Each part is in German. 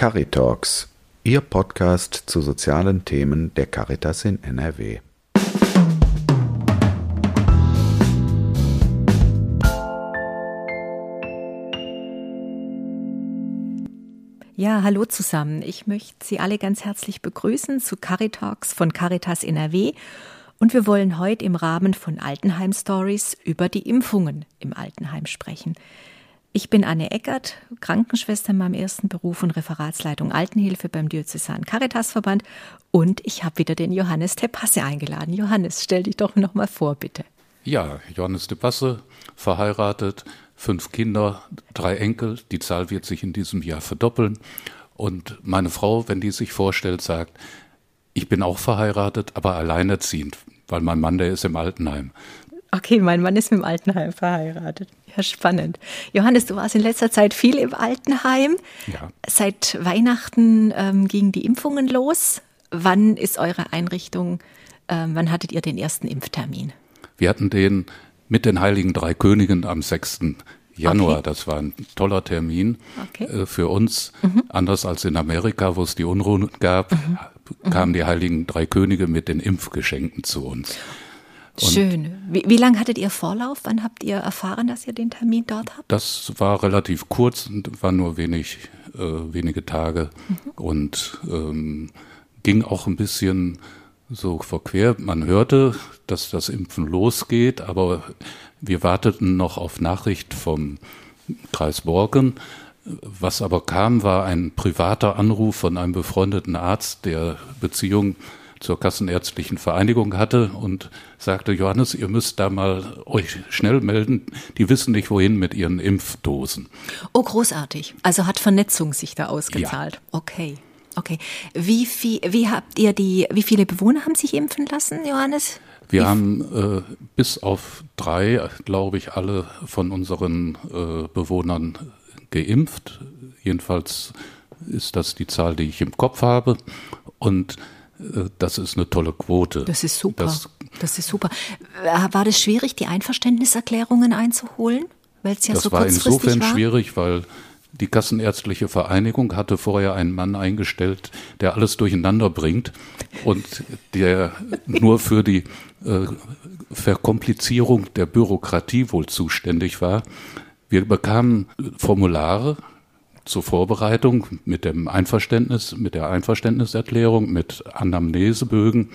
Caritalks, Ihr Podcast zu sozialen Themen der Caritas in NRW. Ja, hallo zusammen. Ich möchte Sie alle ganz herzlich begrüßen zu Caritalks von Caritas NRW. Und wir wollen heute im Rahmen von Altenheim Stories über die Impfungen im Altenheim sprechen. Ich bin Anne Eckert, Krankenschwester in meinem ersten Beruf und Referatsleitung Altenhilfe beim Diözesan Caritasverband. Und ich habe wieder den Johannes Tepasse eingeladen. Johannes, stell dich doch noch mal vor, bitte. Ja, Johannes Tepasse, verheiratet, fünf Kinder, drei Enkel. Die Zahl wird sich in diesem Jahr verdoppeln. Und meine Frau, wenn die sich vorstellt, sagt, ich bin auch verheiratet, aber alleinerziehend, weil mein Mann, der ist im Altenheim. Okay, mein Mann ist mit dem Altenheim verheiratet. Ja, spannend. Johannes, du warst in letzter Zeit viel im Altenheim. Ja. Seit Weihnachten ähm, gingen die Impfungen los. Wann ist eure Einrichtung, ähm, wann hattet ihr den ersten Impftermin? Wir hatten den mit den Heiligen Drei Königen am 6. Januar. Okay. Das war ein toller Termin okay. äh, für uns. Mhm. Anders als in Amerika, wo es die Unruhen gab, mhm. kamen die Heiligen Drei Könige mit den Impfgeschenken zu uns. Und Schön. Wie, wie lange hattet ihr Vorlauf? Wann habt ihr erfahren, dass ihr den Termin dort habt? Das war relativ kurz und war nur wenig, äh, wenige Tage mhm. und ähm, ging auch ein bisschen so verquer. Man hörte, dass das Impfen losgeht, aber wir warteten noch auf Nachricht vom Kreis Borken. Was aber kam, war ein privater Anruf von einem befreundeten Arzt, der Beziehung zur Kassenärztlichen Vereinigung hatte und sagte, Johannes, ihr müsst da mal euch schnell melden. Die wissen nicht, wohin mit ihren Impfdosen. Oh, großartig. Also hat Vernetzung sich da ausgezahlt. Ja. Okay. Okay. Wie viel, wie habt ihr die, wie viele Bewohner haben sich impfen lassen, Johannes? Wir haben äh, bis auf drei, glaube ich, alle von unseren äh, Bewohnern geimpft. Jedenfalls ist das die Zahl, die ich im Kopf habe. Und das ist eine tolle Quote. Das ist super. Das, das ist super. War das schwierig, die Einverständniserklärungen einzuholen? Weil es ja das so war insofern war? schwierig, weil die Kassenärztliche Vereinigung hatte vorher einen Mann eingestellt, der alles durcheinander bringt und der nur für die äh, Verkomplizierung der Bürokratie wohl zuständig war. Wir bekamen Formulare zur Vorbereitung mit dem Einverständnis, mit der Einverständniserklärung, mit Anamnesebögen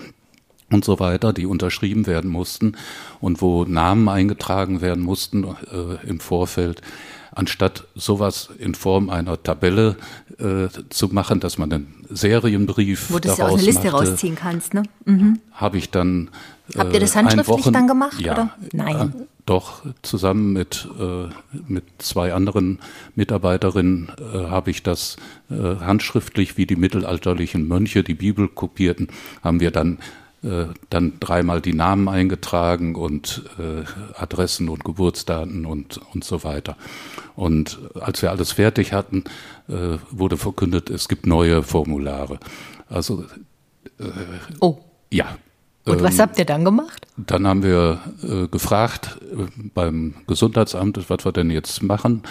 und so weiter, die unterschrieben werden mussten und wo Namen eingetragen werden mussten äh, im Vorfeld anstatt sowas in Form einer Tabelle äh, zu machen, dass man einen Serienbrief Wo du ja auch eine Liste machte, rausziehen kannst, ne? Mhm. Habe ich dann. Äh, Habt ihr das handschriftlich Wochen, dann gemacht? Ja, oder? Nein. Doch, zusammen mit, äh, mit zwei anderen Mitarbeiterinnen äh, habe ich das äh, handschriftlich, wie die mittelalterlichen Mönche die Bibel kopierten, haben wir dann äh, dann dreimal die Namen eingetragen und äh, Adressen und Geburtsdaten und, und so weiter. Und als wir alles fertig hatten, äh, wurde verkündet, es gibt neue Formulare. Also äh, oh. ja. Und was ähm, habt ihr dann gemacht? Dann haben wir äh, gefragt äh, beim Gesundheitsamt, was wir denn jetzt machen.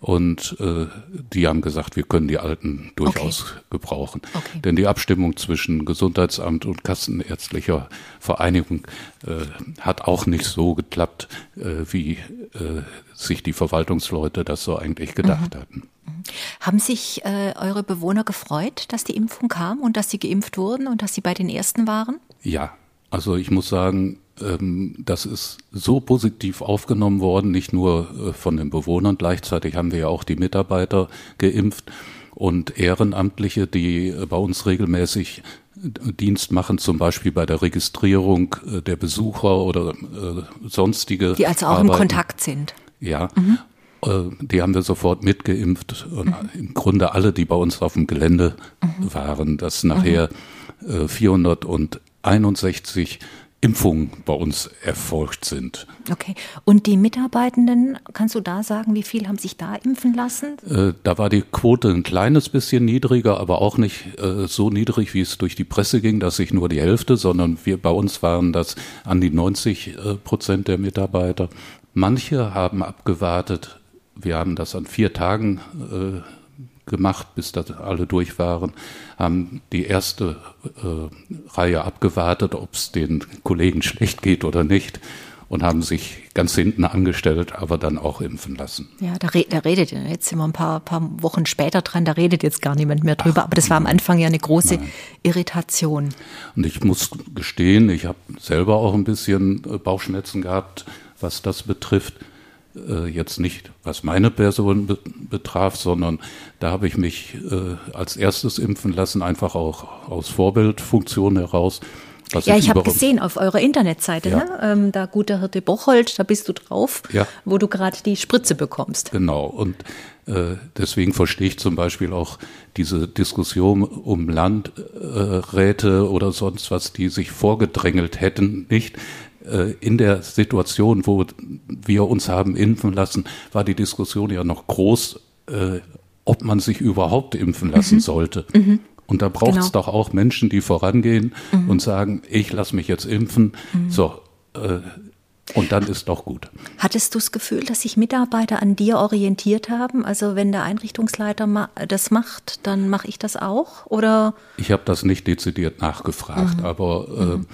Und äh, die haben gesagt, wir können die Alten durchaus okay. gebrauchen. Okay. Denn die Abstimmung zwischen Gesundheitsamt und Kassenärztlicher Vereinigung äh, hat auch nicht so geklappt, äh, wie äh, sich die Verwaltungsleute das so eigentlich gedacht mhm. hatten. Mhm. Haben sich äh, eure Bewohner gefreut, dass die Impfung kam und dass sie geimpft wurden und dass sie bei den Ersten waren? Ja, also ich muss sagen, ähm, das ist so positiv aufgenommen worden, nicht nur äh, von den Bewohnern, gleichzeitig haben wir ja auch die Mitarbeiter geimpft und Ehrenamtliche, die äh, bei uns regelmäßig äh, Dienst machen, zum Beispiel bei der Registrierung der Besucher oder sonstige. Die also auch Arbeiten. im Kontakt sind. Ja. Mhm. Die haben wir sofort mitgeimpft und mhm. im Grunde alle, die bei uns auf dem Gelände mhm. waren, dass nachher mhm. 461 Impfungen bei uns erfolgt sind. Okay. Und die Mitarbeitenden, kannst du da sagen, wie viel haben sich da impfen lassen? Äh, da war die Quote ein kleines bisschen niedriger, aber auch nicht äh, so niedrig, wie es durch die Presse ging, dass sich nur die Hälfte, sondern wir bei uns waren das an die 90 äh, Prozent der Mitarbeiter. Manche haben abgewartet. Wir haben das an vier Tagen gemacht, bis da alle durch waren, haben die erste äh, Reihe abgewartet, ob es den Kollegen schlecht geht oder nicht und haben sich ganz hinten angestellt, aber dann auch impfen lassen. Ja, da, re da redet, jetzt sind wir ein paar, paar Wochen später dran, da redet jetzt gar niemand mehr drüber, Ach, aber das war am Anfang ja eine große nein. Irritation. Und ich muss gestehen, ich habe selber auch ein bisschen äh, Bauchschmerzen gehabt, was das betrifft. Äh, jetzt nicht, was meine Person be betraf, sondern da habe ich mich äh, als erstes impfen lassen, einfach auch aus Vorbildfunktion heraus ja, ich, ich habe gesehen auf eurer Internetseite, ja. ne? ähm, da Guter Hirte Bocholt, da bist du drauf, ja. wo du gerade die Spritze bekommst. Genau, und äh, deswegen verstehe ich zum Beispiel auch diese Diskussion um Landräte oder sonst was, die sich vorgedrängelt hätten, nicht. Äh, in der Situation, wo wir uns haben impfen lassen, war die Diskussion ja noch groß, äh, ob man sich überhaupt impfen lassen mhm. sollte. Mhm. Und da braucht es genau. doch auch Menschen, die vorangehen mhm. und sagen, ich lasse mich jetzt impfen. Mhm. So, äh, und dann ist doch gut. Hattest du das Gefühl, dass sich Mitarbeiter an dir orientiert haben? Also wenn der Einrichtungsleiter das macht, dann mache ich das auch? Oder? Ich habe das nicht dezidiert nachgefragt, mhm. aber äh, mhm.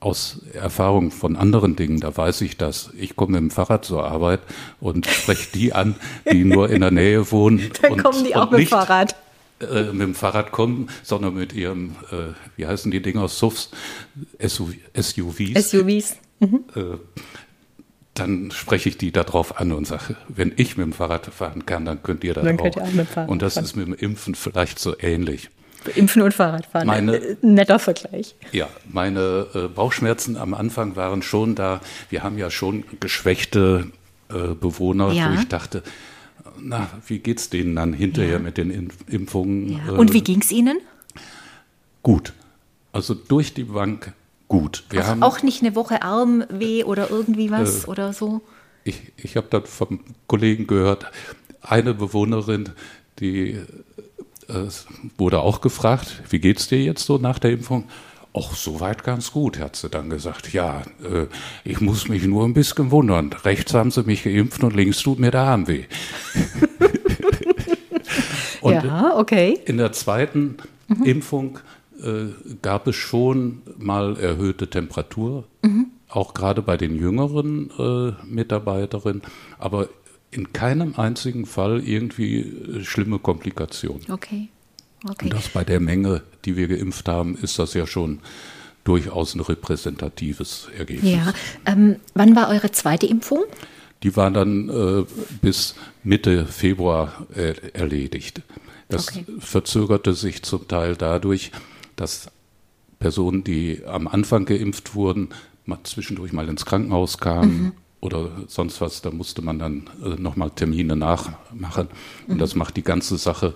Aus Erfahrung von anderen Dingen, da weiß ich das. Ich komme mit dem Fahrrad zur Arbeit und spreche die an, die nur in der Nähe wohnen. Dann und, kommen die auch mit dem Fahrrad äh, mit dem Fahrrad kommen, sondern mit ihrem, äh, wie heißen die Dinger, SUVs, SUV, SUVs. SUVs. Mhm. Äh, dann spreche ich die darauf an und sage, wenn ich mit dem Fahrrad fahren kann, dann könnt ihr das dann auch. Könnt ihr auch und das fahren. ist mit dem Impfen vielleicht so ähnlich. Impfen und Fahrradfahren. Meine, äh, Netter Vergleich. Ja, meine äh, Bauchschmerzen am Anfang waren schon da. Wir haben ja schon geschwächte äh, Bewohner, ja. wo ich dachte, na, wie geht's denen dann hinterher ja. mit den Impfungen? Ja. Und wie ging es ihnen? Gut. Also durch die Bank gut. Wir auch, haben, auch nicht eine Woche Armweh oder irgendwie was oder so? Ich, ich habe dann vom Kollegen gehört, eine Bewohnerin, die äh, wurde auch gefragt, wie geht's dir jetzt so nach der Impfung? Ach, soweit ganz gut, hat sie dann gesagt. Ja, äh, ich muss mich nur ein bisschen wundern. Rechts haben sie mich geimpft und links tut mir der Arm weh. und ja, okay. In der zweiten mhm. Impfung äh, gab es schon mal erhöhte Temperatur, mhm. auch gerade bei den jüngeren äh, Mitarbeiterinnen, aber in keinem einzigen Fall irgendwie äh, schlimme Komplikationen. Okay. Okay. Und das bei der Menge, die wir geimpft haben, ist das ja schon durchaus ein repräsentatives Ergebnis. Ja. Ähm, wann war eure zweite Impfung? Die war dann äh, bis Mitte Februar äh, erledigt. Das okay. verzögerte sich zum Teil dadurch, dass Personen, die am Anfang geimpft wurden, mal zwischendurch mal ins Krankenhaus kamen mhm. Oder sonst was. Da musste man dann äh, nochmal Termine nachmachen. Und mhm. das macht die ganze Sache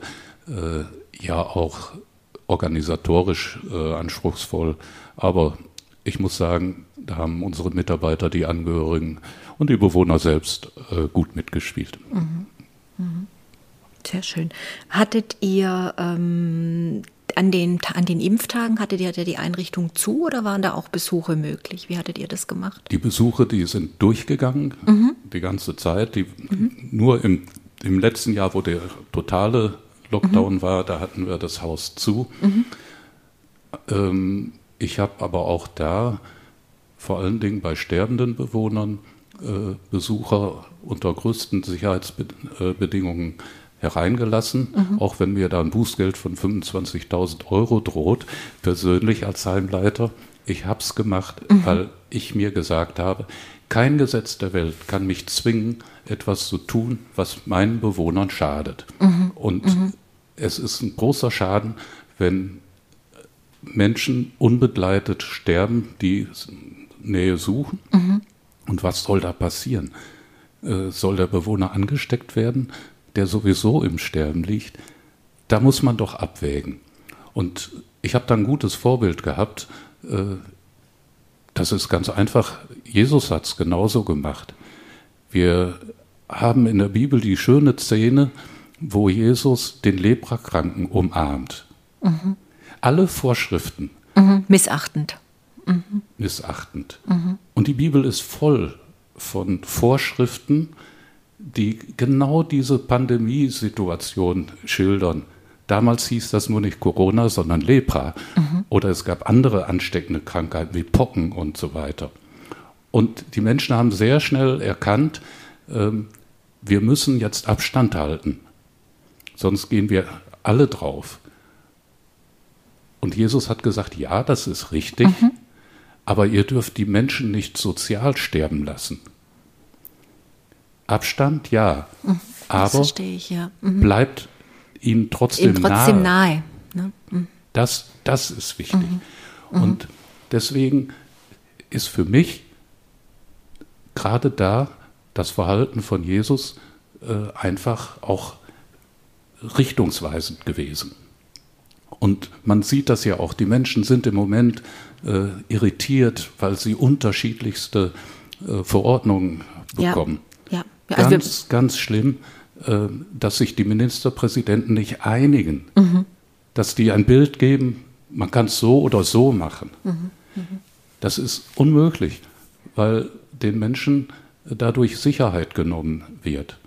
äh, ja auch organisatorisch äh, anspruchsvoll. Aber ich muss sagen, da haben unsere Mitarbeiter, die Angehörigen und die Bewohner selbst äh, gut mitgespielt. Mhm. Mhm. Sehr schön. Hattet ihr ähm, an, den, an den Impftagen, hattet ihr die Einrichtung zu oder waren da auch Besuche möglich? Wie hattet ihr das gemacht? Die Besuche, die sind durchgegangen, mhm. die ganze Zeit. Die, mhm. Nur im, im letzten Jahr, wo der totale Lockdown mhm. war, da hatten wir das Haus zu. Mhm. Ähm, ich habe aber auch da vor allen Dingen bei sterbenden Bewohnern äh, Besucher unter größten Sicherheitsbedingungen hereingelassen, mhm. auch wenn mir da ein Bußgeld von 25.000 Euro droht, persönlich als Heimleiter. Ich habe es gemacht, mhm. weil ich mir gesagt habe, kein Gesetz der Welt kann mich zwingen, etwas zu tun, was meinen Bewohnern schadet. Mhm. Und mhm. es ist ein großer Schaden, wenn Menschen unbegleitet sterben, die Nähe suchen. Mhm. Und was soll da passieren? Äh, soll der Bewohner angesteckt werden, der sowieso im Sterben liegt? Da muss man doch abwägen. Und ich habe da ein gutes Vorbild gehabt. Äh, das ist ganz einfach. Jesus hat es genauso gemacht. Wir haben in der Bibel die schöne Szene, wo Jesus den Leprakranken umarmt. Mhm. Alle Vorschriften. Mhm. Missachtend. Mhm. Missachtend. Mhm. Und die Bibel ist voll von Vorschriften, die genau diese Pandemiesituation schildern. Damals hieß das nur nicht Corona, sondern Lepra. Mhm. Oder es gab andere ansteckende Krankheiten wie Pocken und so weiter. Und die Menschen haben sehr schnell erkannt, ähm, wir müssen jetzt Abstand halten. Sonst gehen wir alle drauf. Und Jesus hat gesagt, ja, das ist richtig, mhm. aber ihr dürft die Menschen nicht sozial sterben lassen. Abstand, ja, mhm. aber ich, ja. Mhm. bleibt ihnen trotzdem, trotzdem nahe. nahe. Ne? Mhm. Das, das ist wichtig. Mhm. Mhm. Und deswegen ist für mich gerade da das Verhalten von Jesus äh, einfach auch richtungsweisend gewesen. Und man sieht das ja auch, die Menschen sind im Moment äh, irritiert, weil sie unterschiedlichste äh, Verordnungen bekommen. Ja, ja. Also ganz, ganz schlimm, äh, dass sich die Ministerpräsidenten nicht einigen, mhm. dass die ein Bild geben, man kann es so oder so machen. Mhm. Mhm. Das ist unmöglich, weil den Menschen dadurch Sicherheit genommen wird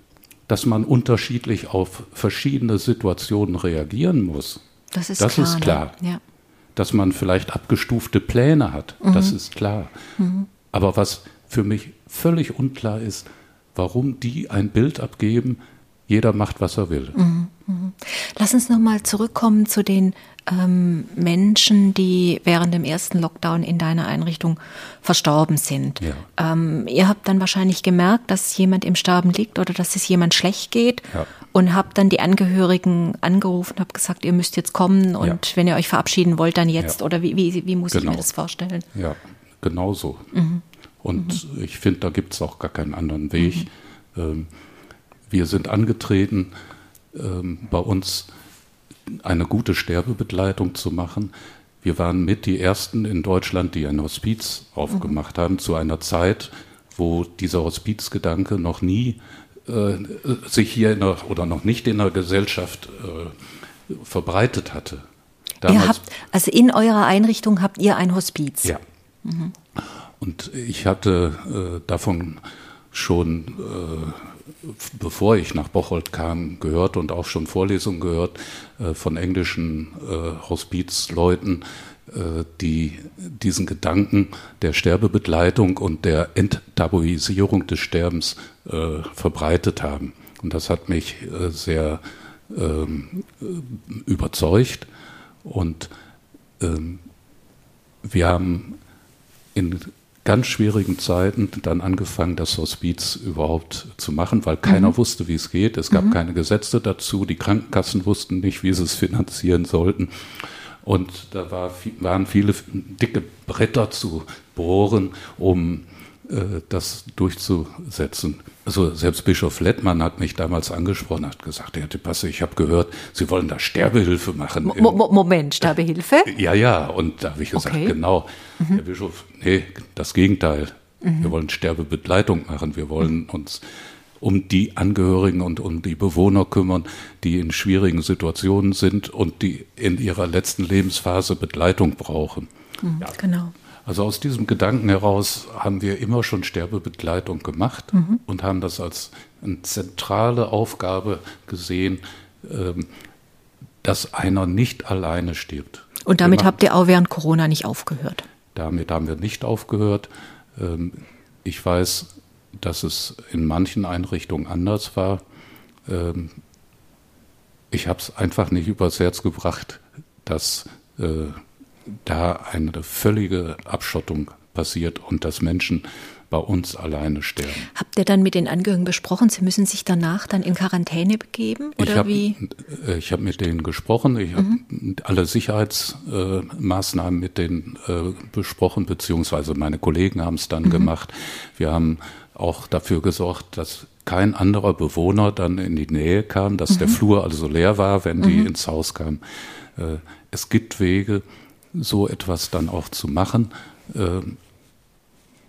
dass man unterschiedlich auf verschiedene Situationen reagieren muss. Das ist das klar. Ist ne? klar. Ja. Dass man vielleicht abgestufte Pläne hat, mhm. das ist klar. Mhm. Aber was für mich völlig unklar ist, warum die ein Bild abgeben, jeder macht, was er will. Mhm. mhm. Lass uns nochmal zurückkommen zu den ähm, Menschen, die während dem ersten Lockdown in deiner Einrichtung verstorben sind. Ja. Ähm, ihr habt dann wahrscheinlich gemerkt, dass jemand im Sterben liegt oder dass es jemand schlecht geht ja. und habt dann die Angehörigen angerufen, habt gesagt, ihr müsst jetzt kommen und ja. wenn ihr euch verabschieden wollt, dann jetzt. Oder wie, wie, wie muss genau. ich mir genau. das vorstellen? Ja, genau so. Mhm. Und mhm. ich finde, da gibt es auch gar keinen anderen Weg. Mhm. Ähm, wir sind angetreten, ähm, bei uns eine gute Sterbebegleitung zu machen. Wir waren mit die Ersten in Deutschland, die ein Hospiz aufgemacht haben, zu einer Zeit, wo dieser Hospizgedanke noch nie äh, sich hier der, oder noch nicht in der Gesellschaft äh, verbreitet hatte. Damals, habt, also in eurer Einrichtung habt ihr ein Hospiz? Ja. Mhm. Und ich hatte äh, davon schon äh, bevor ich nach Bocholt kam, gehört und auch schon Vorlesungen gehört äh, von englischen äh, Hospizleuten, äh, die diesen Gedanken der Sterbebegleitung und der Enttabuisierung des Sterbens äh, verbreitet haben. Und das hat mich sehr ähm, überzeugt. Und ähm, wir haben in ganz schwierigen Zeiten dann angefangen, das Hospiz überhaupt zu machen, weil keiner mhm. wusste, wie es geht. Es gab mhm. keine Gesetze dazu. Die Krankenkassen wussten nicht, wie sie es finanzieren sollten. Und da war, waren viele dicke Bretter zu bohren, um äh, das durchzusetzen. Also selbst Bischof Lettmann hat mich damals angesprochen, hat gesagt, Herr Tipasse, ich habe gehört, Sie wollen da Sterbehilfe machen. Mo Moment, Sterbehilfe? Ja, ja, und da habe ich gesagt, okay. genau, mhm. Herr Bischof, nee, das Gegenteil. Mhm. Wir wollen Sterbebegleitung machen, wir wollen mhm. uns um die Angehörigen und um die Bewohner kümmern, die in schwierigen Situationen sind und die in ihrer letzten Lebensphase Begleitung brauchen. Mhm, ja. Genau. Also aus diesem Gedanken heraus haben wir immer schon Sterbebegleitung gemacht mhm. und haben das als eine zentrale Aufgabe gesehen, ähm, dass einer nicht alleine stirbt. Und damit habt ihr auch während Corona nicht aufgehört? Damit haben wir nicht aufgehört. Ähm, ich weiß, dass es in manchen Einrichtungen anders war. Ähm, ich habe es einfach nicht übers Herz gebracht, dass äh, da eine völlige Abschottung passiert und dass Menschen bei uns alleine sterben. Habt ihr dann mit den Angehörigen besprochen, sie müssen sich danach dann in Quarantäne begeben? Oder ich hab, wie? Äh, ich habe mit denen gesprochen, ich mhm. habe alle Sicherheitsmaßnahmen mit denen äh, besprochen, beziehungsweise meine Kollegen haben es dann mhm. gemacht. Wir haben auch dafür gesorgt, dass kein anderer Bewohner dann in die Nähe kam, dass mhm. der Flur also leer war, wenn die mhm. ins Haus kamen. Äh, es gibt Wege, so etwas dann auch zu machen, äh,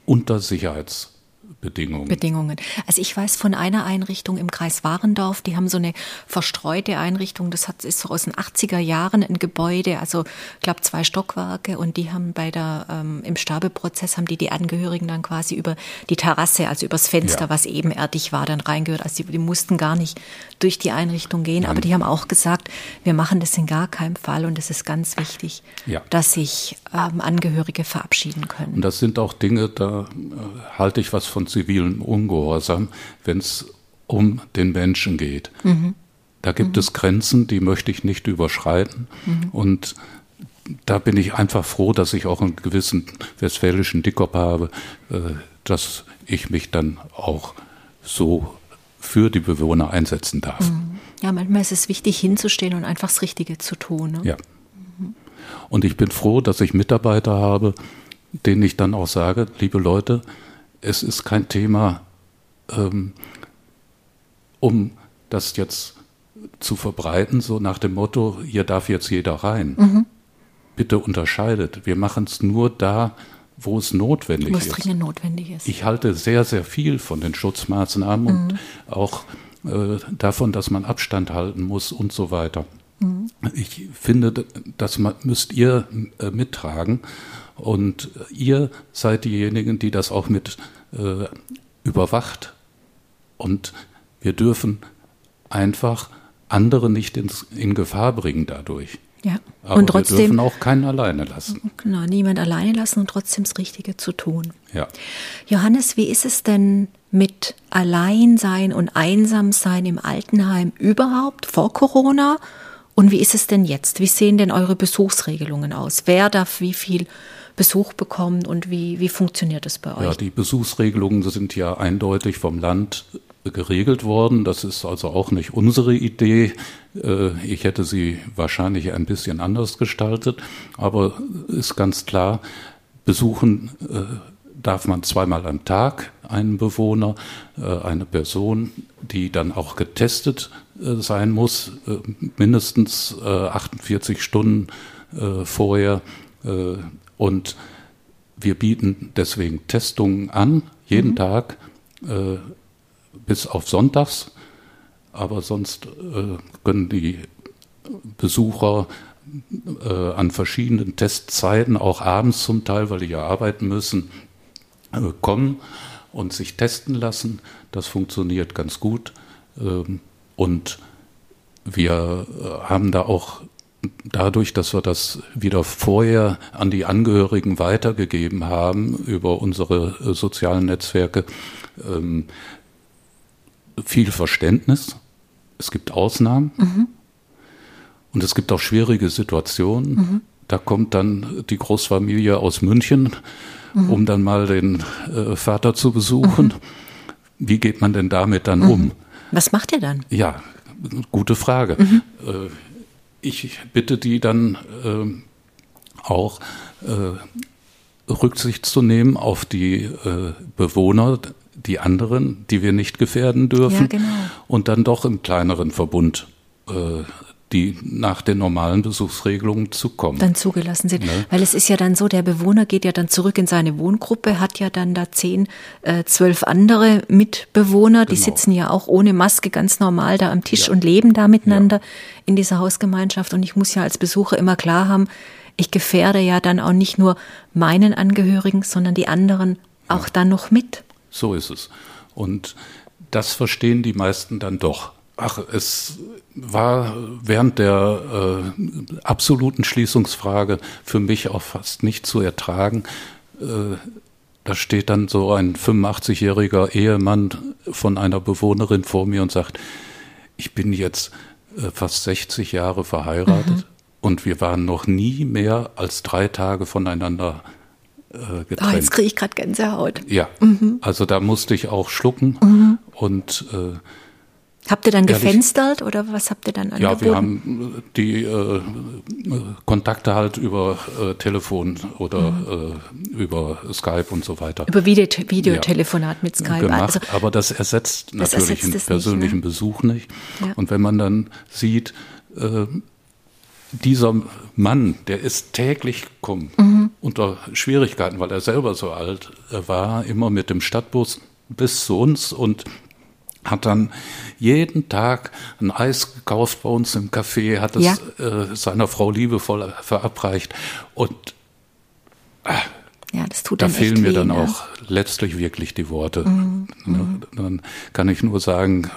unter Sicherheitsbedingungen. Bedingungen. Bedingungen. Also ich weiß von einer Einrichtung im Kreis Warendorf, die haben so eine verstreute Einrichtung, das hat, ist so aus den 80er Jahren ein Gebäude, also ich glaube zwei Stockwerke und die haben bei der, ähm, im Sterbeprozess haben die die Angehörigen dann quasi über die Terrasse, also übers Fenster, ja. was ebenerdig war, dann reingehört. Also die, die mussten gar nicht durch die Einrichtung gehen, Nein. aber die haben auch gesagt, wir machen das in gar keinem Fall und es ist ganz wichtig, ja. dass sich ähm, Angehörige verabschieden können. Und das sind auch Dinge, da äh, halte ich was von zivilen Ungehorsam, wenn es um den Menschen geht. Mhm. Da gibt mhm. es Grenzen, die möchte ich nicht überschreiten. Mhm. Und da bin ich einfach froh, dass ich auch einen gewissen westfälischen Dickkopf habe, äh, dass ich mich dann auch so für die Bewohner einsetzen darf. Mhm. Ja, manchmal ist es wichtig, hinzustehen und einfach das Richtige zu tun. Ne? Ja. Mhm. Und ich bin froh, dass ich Mitarbeiter habe, denen ich dann auch sage, liebe Leute, es ist kein Thema, ähm, um das jetzt zu verbreiten, so nach dem Motto, hier darf jetzt jeder rein. Mhm. Bitte unterscheidet. Wir machen es nur da, wo es notwendig wo es ist. notwendig ist. Ich halte sehr, sehr viel von den Schutzmaßnahmen mhm. und auch äh, davon, dass man Abstand halten muss und so weiter. Mhm. Ich finde, das müsst ihr äh, mittragen. Und ihr seid diejenigen, die das auch mit äh, überwacht. Und wir dürfen einfach andere nicht ins, in Gefahr bringen dadurch. Ja. Aber und trotzdem, wir dürfen auch keinen alleine lassen. Genau, niemand alleine lassen und trotzdem das Richtige zu tun. Ja. Johannes, wie ist es denn mit Alleinsein und Einsamsein im Altenheim überhaupt vor Corona? Und wie ist es denn jetzt? Wie sehen denn eure Besuchsregelungen aus? Wer darf wie viel Besuch bekommen und wie, wie funktioniert das bei euch? Ja, die Besuchsregelungen sind ja eindeutig vom Land geregelt worden. Das ist also auch nicht unsere Idee. Äh, ich hätte sie wahrscheinlich ein bisschen anders gestaltet, aber ist ganz klar, besuchen äh, darf man zweimal am Tag einen Bewohner, äh, eine Person, die dann auch getestet sein muss, mindestens 48 Stunden vorher und wir bieten deswegen Testungen an, jeden mhm. Tag, äh, bis auf Sonntags. Aber sonst äh, können die Besucher äh, an verschiedenen Testzeiten, auch abends zum Teil, weil die ja arbeiten müssen, äh, kommen und sich testen lassen. Das funktioniert ganz gut. Ähm, und wir äh, haben da auch dadurch, dass wir das wieder vorher an die Angehörigen weitergegeben haben über unsere äh, sozialen Netzwerke, ähm, viel Verständnis. Es gibt Ausnahmen mhm. und es gibt auch schwierige Situationen. Mhm. Da kommt dann die Großfamilie aus München, mhm. um dann mal den äh, Vater zu besuchen. Mhm. Wie geht man denn damit dann um? Mhm. Was macht ihr dann? Ja, gute Frage. Mhm. Äh, ich bitte die dann äh, auch äh, Rücksicht zu nehmen auf die äh, Bewohner, die anderen, die wir nicht gefährden dürfen, ja, genau. und dann doch im kleineren Verbund äh, die nach den normalen Besuchsregelungen zu kommen. Dann zugelassen sind. Ne? Weil es ist ja dann so, der Bewohner geht ja dann zurück in seine Wohngruppe, hat ja dann da zehn, äh, zwölf andere Mitbewohner, genau. die sitzen ja auch ohne Maske ganz normal da am Tisch ja. und leben da miteinander ja. in dieser Hausgemeinschaft. Und ich muss ja als Besucher immer klar haben, ich gefährde ja dann auch nicht nur meinen Angehörigen, sondern die anderen auch ja. dann noch mit. So ist es. Und das verstehen die meisten dann doch. Ach, es war während der äh, absoluten Schließungsfrage für mich auch fast nicht zu ertragen. Äh, da steht dann so ein 85-jähriger Ehemann von einer Bewohnerin vor mir und sagt, ich bin jetzt äh, fast 60 Jahre verheiratet mhm. und wir waren noch nie mehr als drei Tage voneinander äh, getrennt. Oh, jetzt kriege ich gerade Gänsehaut. Ja, mhm. also da musste ich auch schlucken mhm. und äh, Habt ihr dann Ehrlich? gefenstert oder was habt ihr dann angeboten? Ja, wir haben die äh, Kontakte halt über äh, Telefon oder mhm. äh, über Skype und so weiter. Über Video Videotelefonat ja, mit Skype. Gemacht, also, aber das ersetzt das natürlich ersetzt einen persönlichen nicht, ne? Besuch nicht. Ja. Und wenn man dann sieht, äh, dieser Mann, der ist täglich gekommen, mhm. unter Schwierigkeiten, weil er selber so alt war, immer mit dem Stadtbus bis zu uns und hat dann jeden Tag ein Eis gekauft bei uns im Café, hat es ja. äh, seiner Frau liebevoll verabreicht und äh, ja, das tut da fehlen mir weh, dann ne? auch letztlich wirklich die Worte. Mhm. Ne? Dann kann ich nur sagen,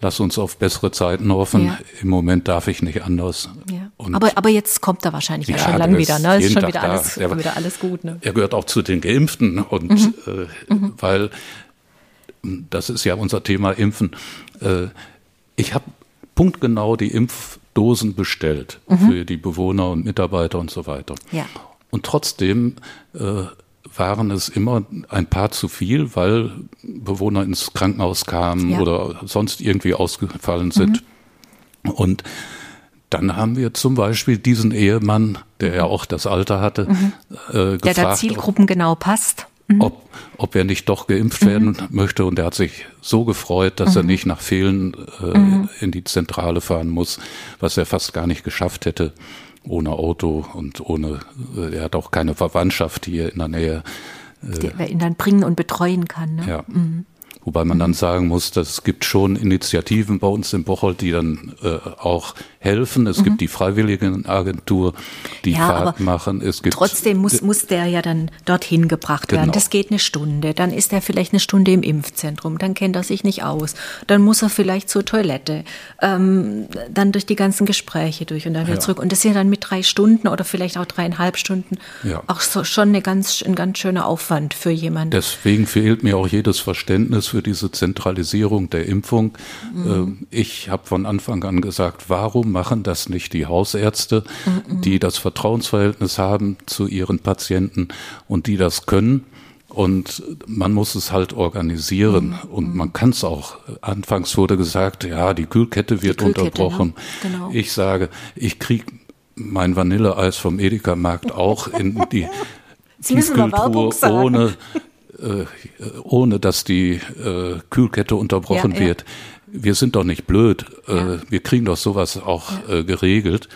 lass uns auf bessere Zeiten hoffen. Ja. Im Moment darf ich nicht anders. Ja. aber, aber jetzt kommt er wahrscheinlich ja, schon lang wieder. Ne? Ist schon wieder alles, er, wieder alles gut. Ne? Er gehört auch zu den Geimpften und mhm. Äh, mhm. weil das ist ja unser Thema Impfen. Äh, ich habe punktgenau die Impfdosen bestellt mhm. für die Bewohner und Mitarbeiter und so weiter. Ja. Und trotzdem äh, waren es immer ein paar zu viel, weil Bewohner ins Krankenhaus kamen ja. oder sonst irgendwie ausgefallen sind. Mhm. Und dann haben wir zum Beispiel diesen Ehemann, der ja auch das Alter hatte, mhm. äh, gefragt, der da Zielgruppen genau passt. Mhm. Ob, ob er nicht doch geimpft werden mhm. möchte. Und er hat sich so gefreut, dass er mhm. nicht nach Fehlen äh, in die Zentrale fahren muss, was er fast gar nicht geschafft hätte ohne Auto und ohne, äh, er hat auch keine Verwandtschaft hier in der Nähe. Äh, der ihn dann bringen und betreuen kann. Ne? Ja. Wobei man dann sagen muss, dass es gibt schon Initiativen bei uns in Bocholt, die dann äh, auch helfen. Es mhm. gibt die Freiwilligenagentur, die ja, Fahrt machen. Es gibt trotzdem muss, muss der ja dann dorthin gebracht genau. werden. Das geht eine Stunde. Dann ist er vielleicht eine Stunde im Impfzentrum. Dann kennt er sich nicht aus. Dann muss er vielleicht zur Toilette. Ähm, dann durch die ganzen Gespräche durch und dann wieder ja. zurück. Und das ja dann mit drei Stunden oder vielleicht auch dreieinhalb Stunden ja. auch so, schon eine ganz, ein ganz schöner Aufwand für jemanden. Deswegen fehlt mir auch jedes Verständnis für diese Zentralisierung der Impfung. Mhm. Ähm, ich habe von Anfang an gesagt, warum machen das nicht die Hausärzte, mhm. die das Vertrauensverhältnis haben zu ihren Patienten und die das können? Und man muss es halt organisieren. Mhm. Und man kann es auch. Anfangs wurde gesagt, ja, die Kühlkette wird die Kühlkette, ne? unterbrochen. Ne? Genau. Ich sage, ich kriege mein Vanilleeis vom Edeka-Markt auch in die Tiefkühltruhe ohne, ohne dass die äh, Kühlkette unterbrochen ja, wird. Ja. Wir sind doch nicht blöd. Äh, ja. wir kriegen doch sowas auch äh, geregelt.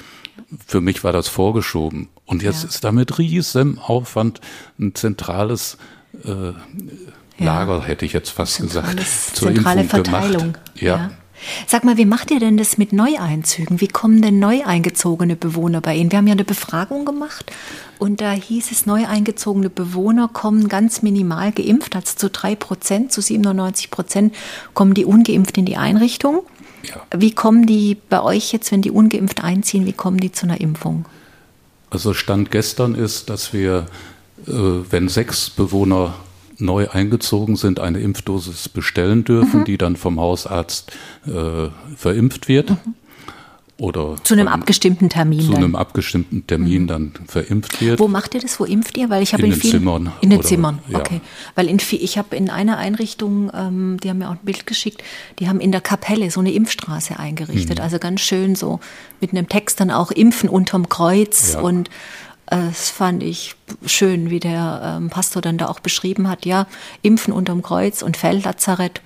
Für mich war das vorgeschoben. Und jetzt ist damit riesem Aufwand ein zentrales äh, Lager, hätte ich jetzt fast Zentrales, gesagt, zur zentrale Impfung Verteilung. Gemacht. ja. Sag mal, wie macht ihr denn das mit Neueinzügen? Wie kommen denn neu eingezogene Bewohner bei Ihnen? Wir haben ja eine Befragung gemacht und da hieß es, neu eingezogene Bewohner kommen ganz minimal geimpft, also zu drei Prozent, zu 97 Prozent kommen die ungeimpft in die Einrichtung. Ja. Wie kommen die bei euch jetzt, wenn die ungeimpft einziehen, wie kommen die zu einer Impfung? Also Stand gestern ist, dass wir, äh, wenn sechs Bewohner neu eingezogen sind, eine Impfdosis bestellen dürfen, mhm. die dann vom Hausarzt äh, verimpft wird. Mhm. Oder zu einem abgestimmten Termin. Zu dann. einem abgestimmten Termin mhm. dann verimpft wird. Wo macht ihr das? Wo impft ihr? Weil ich habe in, in den Zimmern. In den oder, Zimmern, okay. Ja. Weil in, ich habe in einer Einrichtung, ähm, die haben mir auch ein Bild geschickt, die haben in der Kapelle so eine Impfstraße eingerichtet. Mhm. Also ganz schön so mit einem Text dann auch Impfen unterm Kreuz ja. und das fand ich schön, wie der ähm, Pastor dann da auch beschrieben hat. Ja, Impfen unterm Kreuz und Felllazarett.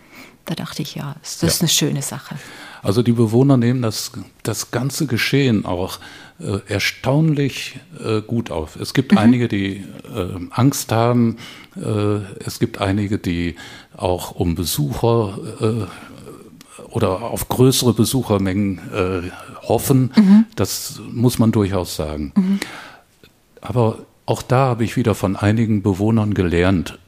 Da dachte ich, ja, das ist ja. eine schöne Sache. Also die Bewohner nehmen das, das ganze Geschehen auch äh, erstaunlich äh, gut auf. Es gibt mhm. einige, die äh, Angst haben. Äh, es gibt einige, die auch um Besucher äh, oder auf größere Besuchermengen äh, hoffen. Mhm. Das muss man durchaus sagen. Mhm. Aber auch da habe ich wieder von einigen Bewohnern gelernt,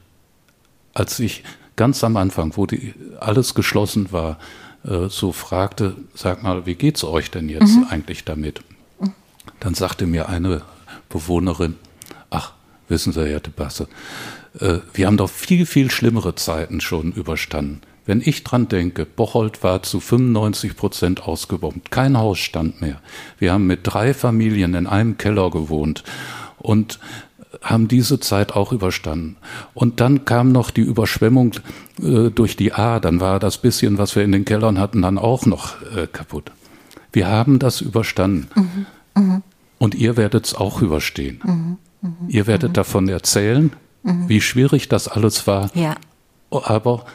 als ich ganz am Anfang, wo die, alles geschlossen war, äh, so fragte, sag mal, wie geht's euch denn jetzt mhm. eigentlich damit? Dann sagte mir eine Bewohnerin, ach, wissen Sie, Herr de Basse, äh, wir haben doch viel, viel schlimmere Zeiten schon überstanden. Wenn ich dran denke, Bocholt war zu 95 Prozent ausgebombt, kein Haus stand mehr. Wir haben mit drei Familien in einem Keller gewohnt und haben diese Zeit auch überstanden. Und dann kam noch die Überschwemmung äh, durch die A, dann war das bisschen, was wir in den Kellern hatten, dann auch noch äh, kaputt. Wir haben das überstanden. Mhm. Mhm. Und ihr werdet es auch überstehen. Mhm. mhm. Ihr werdet mhm. davon erzählen, mhm. wie schwierig das alles war. Ja. Aber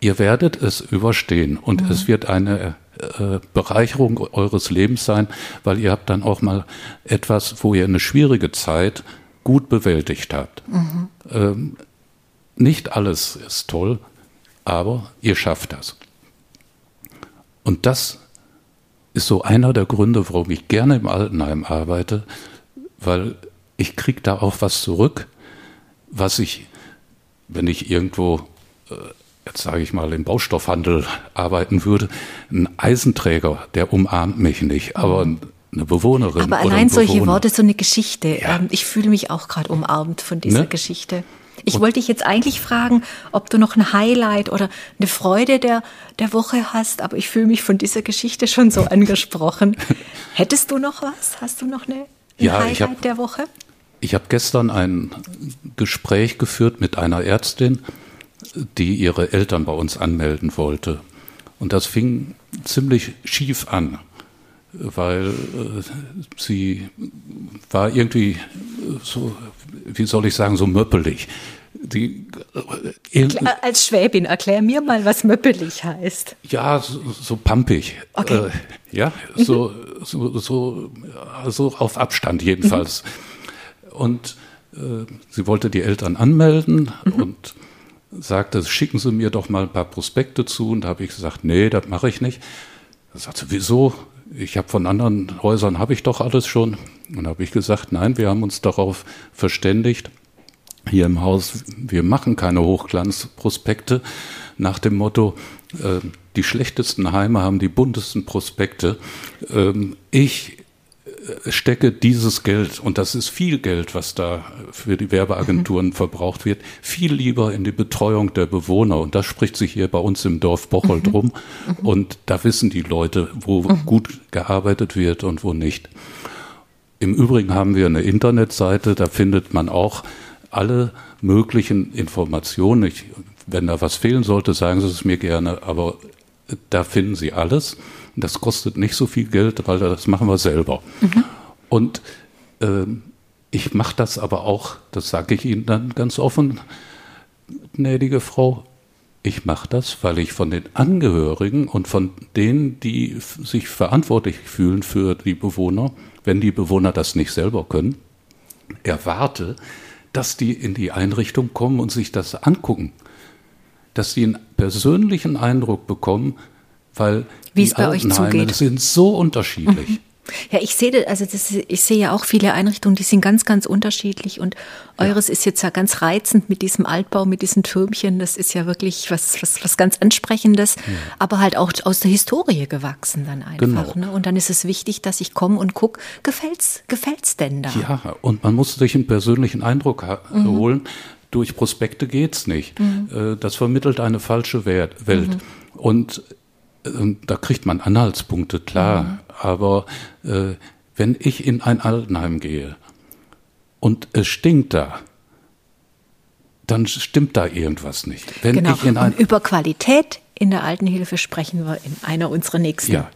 ihr werdet es überstehen und es wird eine äh, Bereicherung eures Lebens sein, weil ihr habt dann auch mal etwas, wo ihr eine schwierige Zeit gut bewältigt habt. Mhm. Ähm, nicht alles ist toll, aber ihr schafft das. Und das ist so einer der Gründe, warum ich gerne im Altenheim arbeite, weil ich kriege da auch was zurück, was ich, wenn ich irgendwo, äh, jetzt sage ich mal, im Baustoffhandel arbeiten würde, ein Eisenträger, der umarmt mich nicht, aber eine Bewohnerin. Aber allein solche Worte, so eine Geschichte. Ja. Ähm, ich fühle mich auch gerade umarmt von dieser ne? Geschichte. Ich und wollte dich jetzt eigentlich fragen, ob du noch ein Highlight oder eine Freude der, der Woche hast, aber ich fühle mich von dieser Geschichte schon so angesprochen. Hättest du noch was? Hast du noch eine, ein ja, Highlight hab, der Woche? Ich habe gestern ein Gespräch geführt mit einer Ärztin, die ihre Eltern bei uns anmelden wollte. Und das fing ziemlich schief an, weil äh, sie war irgendwie so, wie soll ich sagen, so möppelig. Die, äh, Als Schwäbin, erklär mir mal, was möppelig heißt. Ja, so, so pampig. Okay. Äh, ja, so, so, so also auf Abstand jedenfalls. Mhm. Und äh, sie wollte die Eltern anmelden mhm. und sagte, schicken Sie mir doch mal ein paar Prospekte zu. Und da habe ich gesagt, nee, das mache ich nicht. Da sagte sie, wieso? Ich habe von anderen Häusern habe ich doch alles schon. Und da habe ich gesagt, nein, wir haben uns darauf verständigt, hier im Haus, wir machen keine Hochglanzprospekte nach dem Motto, äh, die schlechtesten Heime haben die buntesten Prospekte. Ähm, ich stecke dieses Geld, und das ist viel Geld, was da für die Werbeagenturen mhm. verbraucht wird, viel lieber in die Betreuung der Bewohner. Und das spricht sich hier bei uns im Dorf Bocholt mhm. rum. Mhm. Und da wissen die Leute, wo mhm. gut gearbeitet wird und wo nicht. Im Übrigen haben wir eine Internetseite, da findet man auch alle möglichen Informationen. Ich, wenn da was fehlen sollte, sagen Sie es mir gerne, aber da finden Sie alles. Das kostet nicht so viel Geld, weil das machen wir selber. Mhm. Und ähm, ich mache das aber auch, das sage ich Ihnen dann ganz offen, gnädige Frau, ich mache das, weil ich von den Angehörigen und von denen, die sich verantwortlich fühlen für die Bewohner, wenn die Bewohner das nicht selber können, erwarte, dass die in die Einrichtung kommen und sich das angucken. Dass sie einen persönlichen Eindruck bekommen, weil wie es bei euch zugeht. sind so unterschiedlich. Mhm. Ja, ich sehe, also das, ich sehe ja auch viele Einrichtungen, die sind ganz, ganz unterschiedlich und eures ja. ist jetzt ja ganz reizend mit diesem Altbau, mit diesen Türmchen. Das ist ja wirklich was, was, was ganz Ansprechendes, ja. aber halt auch aus der Historie gewachsen dann einfach. Genau. Ne? Und dann ist es wichtig, dass ich komme und gucke, gefällt's, gefällt's denn da? Ja, und man muss sich einen persönlichen Eindruck mhm. holen. Durch Prospekte geht's nicht. Mhm. Äh, das vermittelt eine falsche Welt. Mhm. Und da kriegt man Anhaltspunkte, klar. Mhm. Aber äh, wenn ich in ein Altenheim gehe und es stinkt da, dann stimmt da irgendwas nicht. Wenn genau. und über Qualität in der Altenhilfe sprechen wir in einer unserer nächsten. Ja.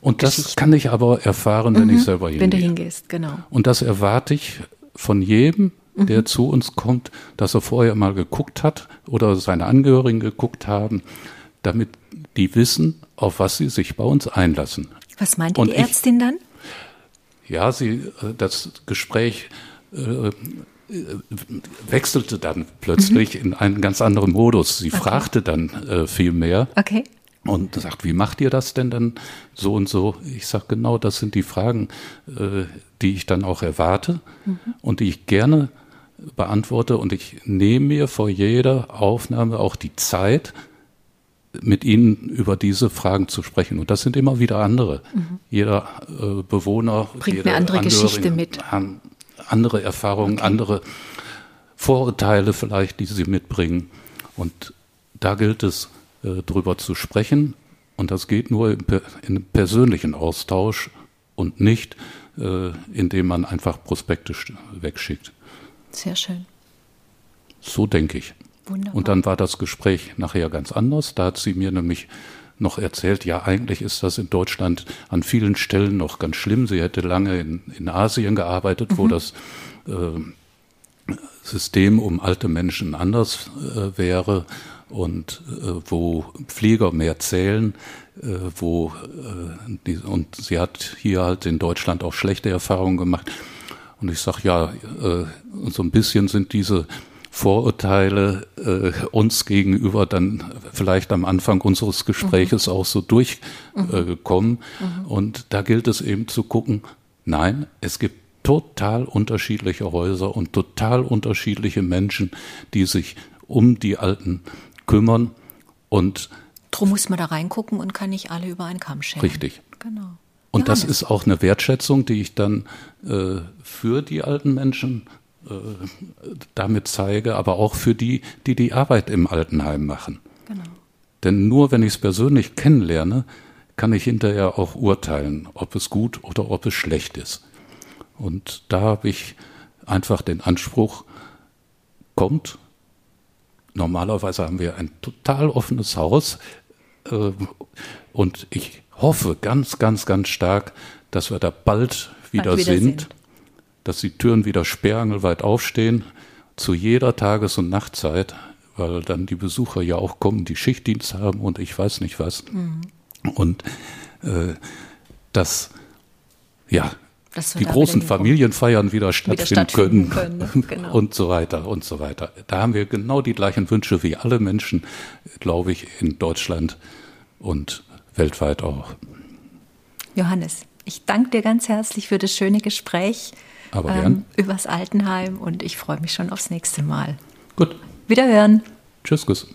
Und das kann ich aber erfahren, wenn mhm. ich selber hingehe. Wenn du hingehst, genau. Und das erwarte ich von jedem, der mhm. zu uns kommt, dass er vorher mal geguckt hat oder seine Angehörigen geguckt haben, damit die wissen, auf was sie sich bei uns einlassen. Was meint die Ärztin ich, dann? Ja, sie, äh, das Gespräch äh, wechselte dann plötzlich mhm. in einen ganz anderen Modus. Sie okay. fragte dann äh, viel mehr. Okay. Und sagt, wie macht ihr das denn dann so und so? Ich sage, genau, das sind die Fragen, äh, die ich dann auch erwarte mhm. und die ich gerne beantworte. Und ich nehme mir vor jeder Aufnahme auch die Zeit, mit ihnen über diese Fragen zu sprechen. Und das sind immer wieder andere. Mhm. Jeder äh, Bewohner bringt eine andere Geschichte mit. Andere Erfahrungen, okay. andere Vorurteile vielleicht, die sie mitbringen. Und da gilt es, äh, drüber zu sprechen. Und das geht nur im, in einem persönlichen Austausch und nicht, äh, indem man einfach Prospekte wegschickt. Sehr schön. So denke ich. Wunderbar. Und dann war das Gespräch nachher ganz anders. Da hat sie mir nämlich noch erzählt, ja, eigentlich ist das in Deutschland an vielen Stellen noch ganz schlimm. Sie hätte lange in, in Asien gearbeitet, mhm. wo das äh, System um alte Menschen anders äh, wäre und äh, wo Pfleger mehr zählen, äh, wo äh, die, und sie hat hier halt in Deutschland auch schlechte Erfahrungen gemacht. Und ich sage, ja, äh, so ein bisschen sind diese Vorurteile äh, uns gegenüber dann vielleicht am Anfang unseres Gespräches mhm. auch so durchkommen. Äh, mhm. Und da gilt es eben zu gucken, nein, es gibt total unterschiedliche Häuser und total unterschiedliche Menschen, die sich um die Alten kümmern und Drum muss man da reingucken und kann nicht alle über einen Kamm scheren. Richtig. Genau. Und Johannes. das ist auch eine Wertschätzung, die ich dann äh, für die alten Menschen damit zeige, aber auch für die, die die Arbeit im Altenheim machen. Genau. Denn nur wenn ich es persönlich kennenlerne, kann ich hinterher auch urteilen, ob es gut oder ob es schlecht ist. Und da habe ich einfach den Anspruch, kommt, normalerweise haben wir ein total offenes Haus äh, und ich hoffe ganz, ganz, ganz stark, dass wir da bald wieder, bald wieder sind, sind, dass die Türen wieder sperrangelweit aufstehen, zu jeder Tages- und Nachtzeit, weil dann die Besucher ja auch kommen, die Schichtdienst haben und ich weiß nicht was. Mhm. Und äh, dass, ja, die großen Familienfeiern wieder stattfinden, wieder stattfinden können, können genau. und so weiter und so weiter. Da haben wir genau die gleichen Wünsche wie alle Menschen, glaube ich, in Deutschland und weltweit auch. Johannes, ich danke dir ganz herzlich für das schöne Gespräch Aber ähm, übers Altenheim und ich freue mich schon aufs nächste Mal. Gut. Wiederhören. Tschüss, Guss.